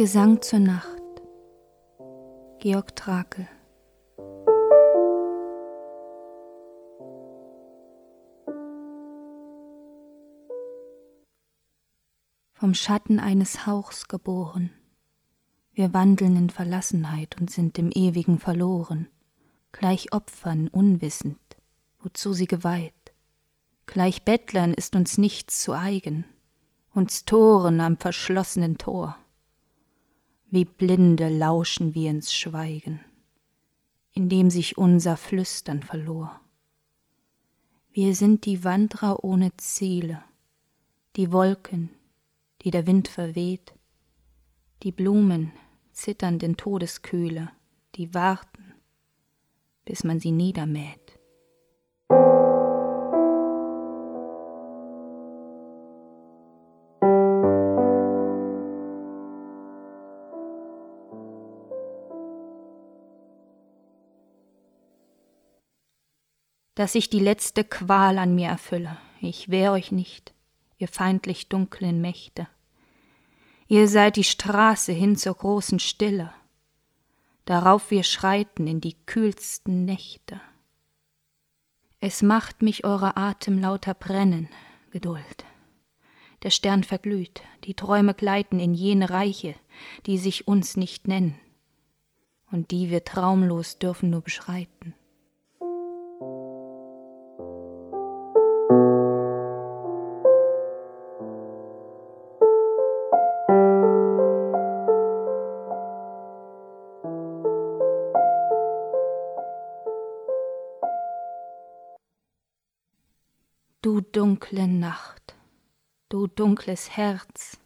Gesang zur Nacht Georg Trakel Vom Schatten eines Hauchs geboren, wir wandeln in Verlassenheit und sind im Ewigen verloren, gleich Opfern unwissend, wozu sie geweiht. Gleich Bettlern ist uns nichts zu eigen, uns Toren am verschlossenen Tor. Wie Blinde lauschen wir ins Schweigen, in dem sich unser Flüstern verlor. Wir sind die Wandrer ohne Ziele, die Wolken, die der Wind verweht, die Blumen zitternd in Todeskühle, die warten, bis man sie niedermäht. Dass ich die letzte Qual an mir erfülle. Ich wehr euch nicht, ihr feindlich dunklen Mächte. Ihr seid die Straße hin zur großen Stille, darauf wir schreiten in die kühlsten Nächte. Es macht mich eure Atem lauter brennen, Geduld. Der Stern verglüht, die Träume gleiten in jene Reiche, die sich uns nicht nennen und die wir traumlos dürfen nur beschreiten. Dunkle Nacht, du dunkles Herz,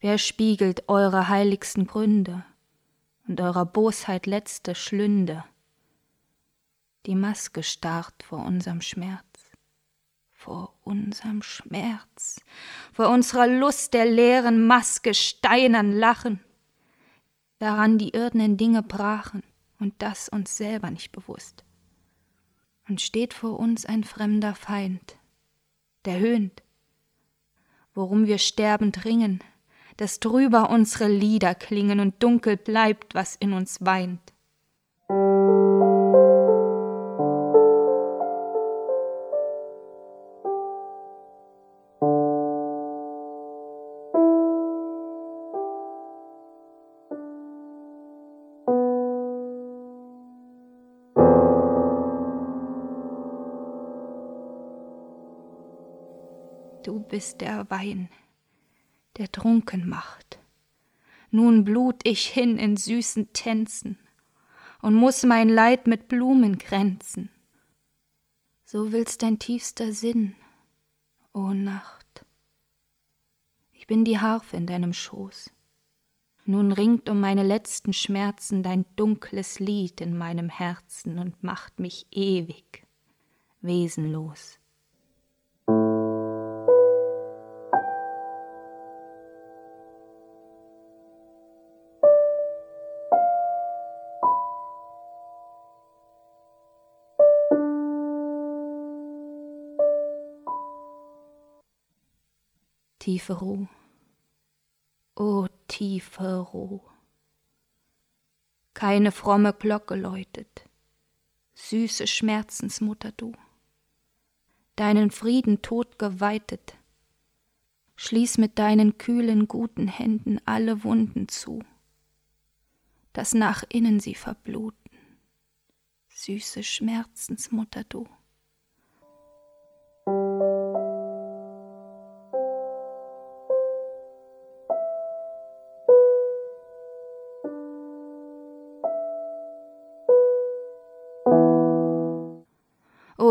wer spiegelt eure heiligsten Gründe und eurer Bosheit letzte Schlünde? Die Maske starrt vor unserem Schmerz, vor unserem Schmerz, vor unserer Lust der leeren Maske steinern Lachen, daran die irdenen Dinge brachen und das uns selber nicht bewusst und steht vor uns ein fremder Feind, der höhnt, worum wir sterbend ringen, dass drüber unsere Lieder klingen und dunkel bleibt, was in uns weint. Bist der Wein, der trunken macht. Nun blut ich hin in süßen Tänzen und muss mein Leid mit Blumen kränzen. So will's dein tiefster Sinn, o Nacht. Ich bin die Harfe in deinem Schoß. Nun ringt um meine letzten Schmerzen dein dunkles Lied in meinem Herzen und macht mich ewig wesenlos. Tiefe Ruhe. O tiefe Ruhe. Keine fromme Glocke läutet, süße Schmerzensmutter du, deinen Frieden tot geweitet, schließ mit deinen kühlen guten Händen alle Wunden zu, dass nach innen sie verbluten, süße Schmerzensmutter du.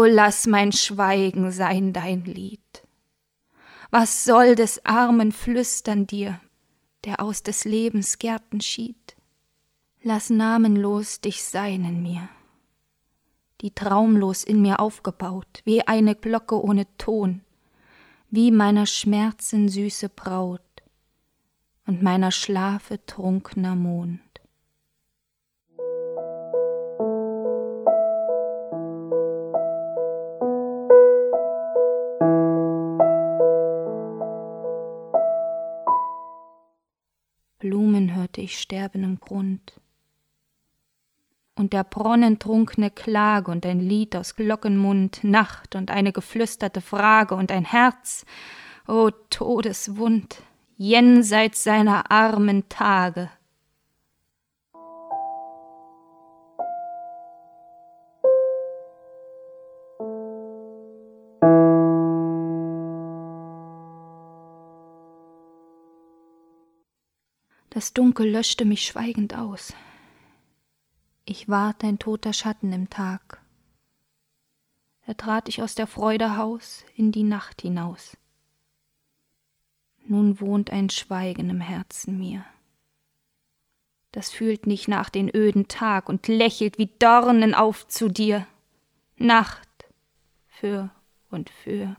Lass mein Schweigen sein dein Lied. Was soll des armen Flüstern dir, der aus des Lebens Gärten schied? Lass namenlos dich sein in mir, die traumlos in mir aufgebaut, wie eine Glocke ohne Ton, wie meiner Schmerzen süße Braut und meiner Schlafe trunkner Mond. Hörte ich sterben im Grund. Und der bronnentrunkne Klage und ein Lied aus Glockenmund, Nacht und eine geflüsterte Frage und ein Herz, o oh, Todeswund, jenseits seiner armen Tage. Das Dunkel löschte mich schweigend aus. Ich ward ein toter Schatten im Tag. Da trat ich aus der Freude Haus in die Nacht hinaus. Nun wohnt ein Schweigen im Herzen mir. Das fühlt nicht nach den öden Tag und lächelt wie Dornen auf zu dir. Nacht für und für.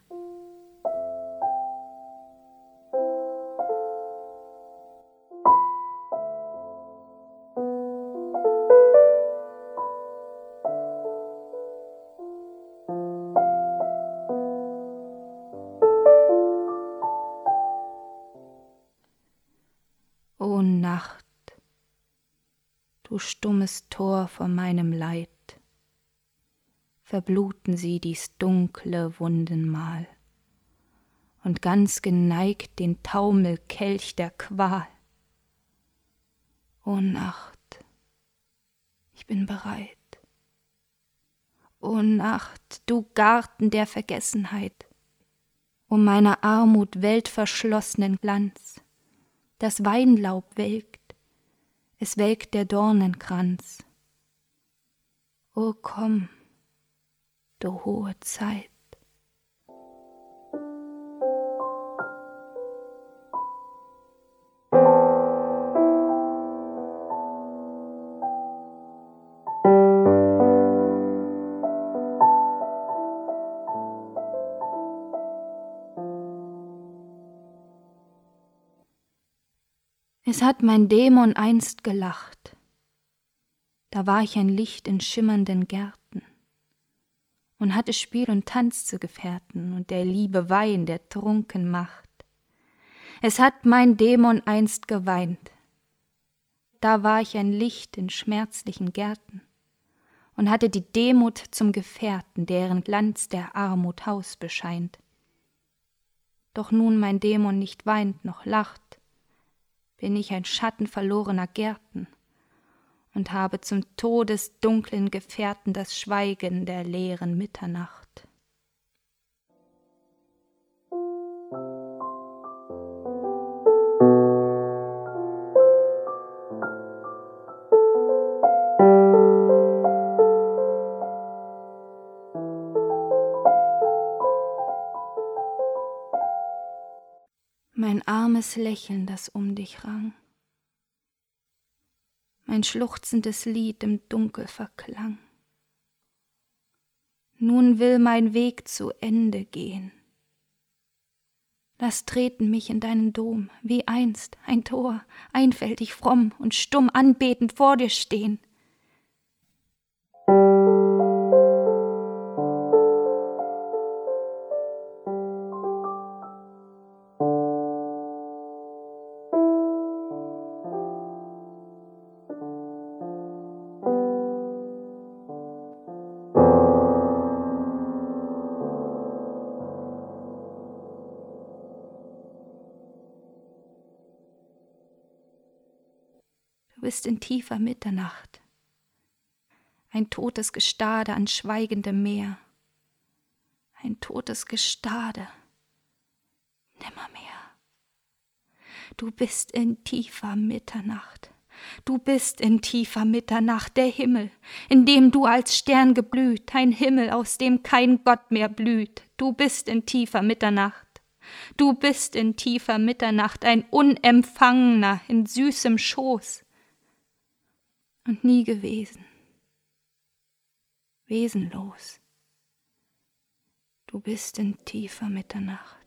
Du stummes Tor vor meinem Leid, verbluten sie dies dunkle Wundenmal. Und ganz geneigt den Taumelkelch der Qual. O Nacht, ich bin bereit. O Nacht, du Garten der Vergessenheit, um meiner Armut weltverschlossenen Glanz. Das Weinlaub welkt, es welkt der Dornenkranz. O komm, du hohe Zeit. Es hat mein Dämon einst gelacht. Da war ich ein Licht in schimmernden Gärten und hatte Spiel und Tanz zu Gefährten und der Liebe Wein, der trunken macht. Es hat mein Dämon einst geweint. Da war ich ein Licht in schmerzlichen Gärten und hatte die Demut zum Gefährten, deren Glanz der Armut Haus bescheint. Doch nun mein Dämon nicht weint noch lacht, bin ich ein Schatten verlorener Gärten und habe zum todesdunklen Gefährten das Schweigen der leeren Mitternacht. Mein armes Lächeln, das um dich rang, mein schluchzendes Lied im Dunkel verklang. Nun will mein Weg zu Ende gehen. Lass treten mich in deinen Dom, wie einst ein Tor, einfältig fromm und stumm anbetend vor dir stehen. Du bist in tiefer Mitternacht, ein totes Gestade an schweigendem Meer, ein totes Gestade, nimmermehr. Du bist in tiefer Mitternacht, du bist in tiefer Mitternacht der Himmel, in dem du als Stern geblüht, ein Himmel, aus dem kein Gott mehr blüht, du bist in tiefer Mitternacht. Du bist in tiefer Mitternacht ein Unempfangener in süßem Schoß, und nie gewesen, wesenlos. Du bist in tiefer Mitternacht.